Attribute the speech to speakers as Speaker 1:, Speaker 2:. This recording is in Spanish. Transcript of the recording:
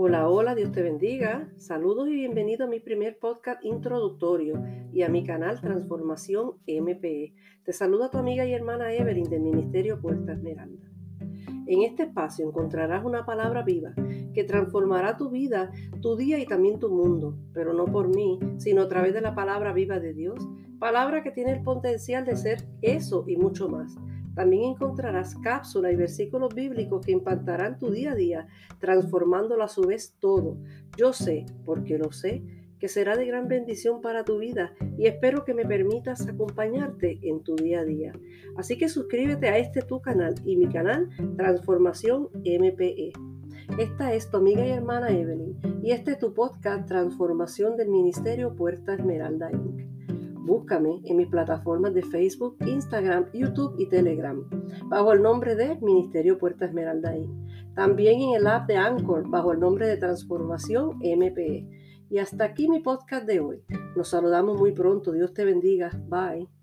Speaker 1: Hola, hola, Dios te bendiga. Saludos y bienvenido a mi primer podcast introductorio y a mi canal Transformación MPE. Te saluda tu amiga y hermana Evelyn del Ministerio Puerta Esmeralda. En este espacio encontrarás una palabra viva que transformará tu vida, tu día y también tu mundo, pero no por mí, sino a través de la palabra viva de Dios, palabra que tiene el potencial de ser eso y mucho más. También encontrarás cápsulas y versículos bíblicos que impactarán tu día a día, transformándolo a su vez todo. Yo sé, porque lo sé, que será de gran bendición para tu vida y espero que me permitas acompañarte en tu día a día. Así que suscríbete a este tu canal y mi canal Transformación MPE. Esta es tu amiga y hermana Evelyn y este es tu podcast Transformación del Ministerio Puerta Esmeralda Inc. Búscame en mis plataformas de Facebook, Instagram, YouTube y Telegram bajo el nombre de Ministerio Puerta Esmeralda También en el app de Anchor bajo el nombre de Transformación MPE. Y hasta aquí mi podcast de hoy. Nos saludamos muy pronto. Dios te bendiga. Bye.